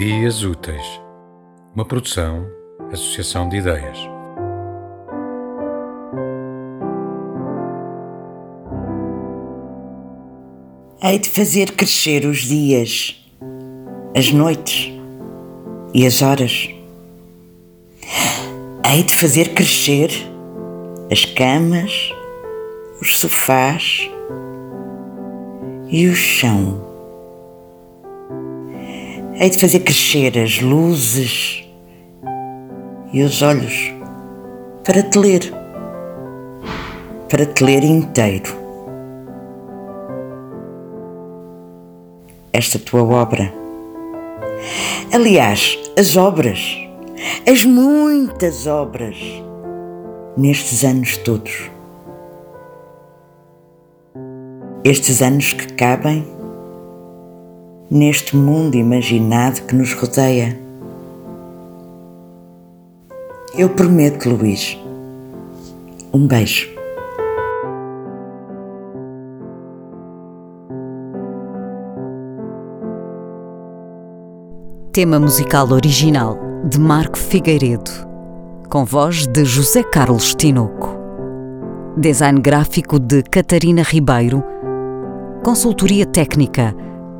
Ideias Úteis, uma produção, associação de ideias. Hei de fazer crescer os dias, as noites e as horas. Hei de fazer crescer as camas, os sofás e o chão Hei de fazer crescer as luzes e os olhos para te ler, para te ler inteiro. Esta tua obra. Aliás, as obras, as muitas obras, nestes anos todos. Estes anos que cabem neste mundo imaginado que nos rodeia. Eu prometo, Luís. Um beijo. Tema musical original de Marco Figueiredo, com voz de José Carlos Tinoco. Design gráfico de Catarina Ribeiro. Consultoria técnica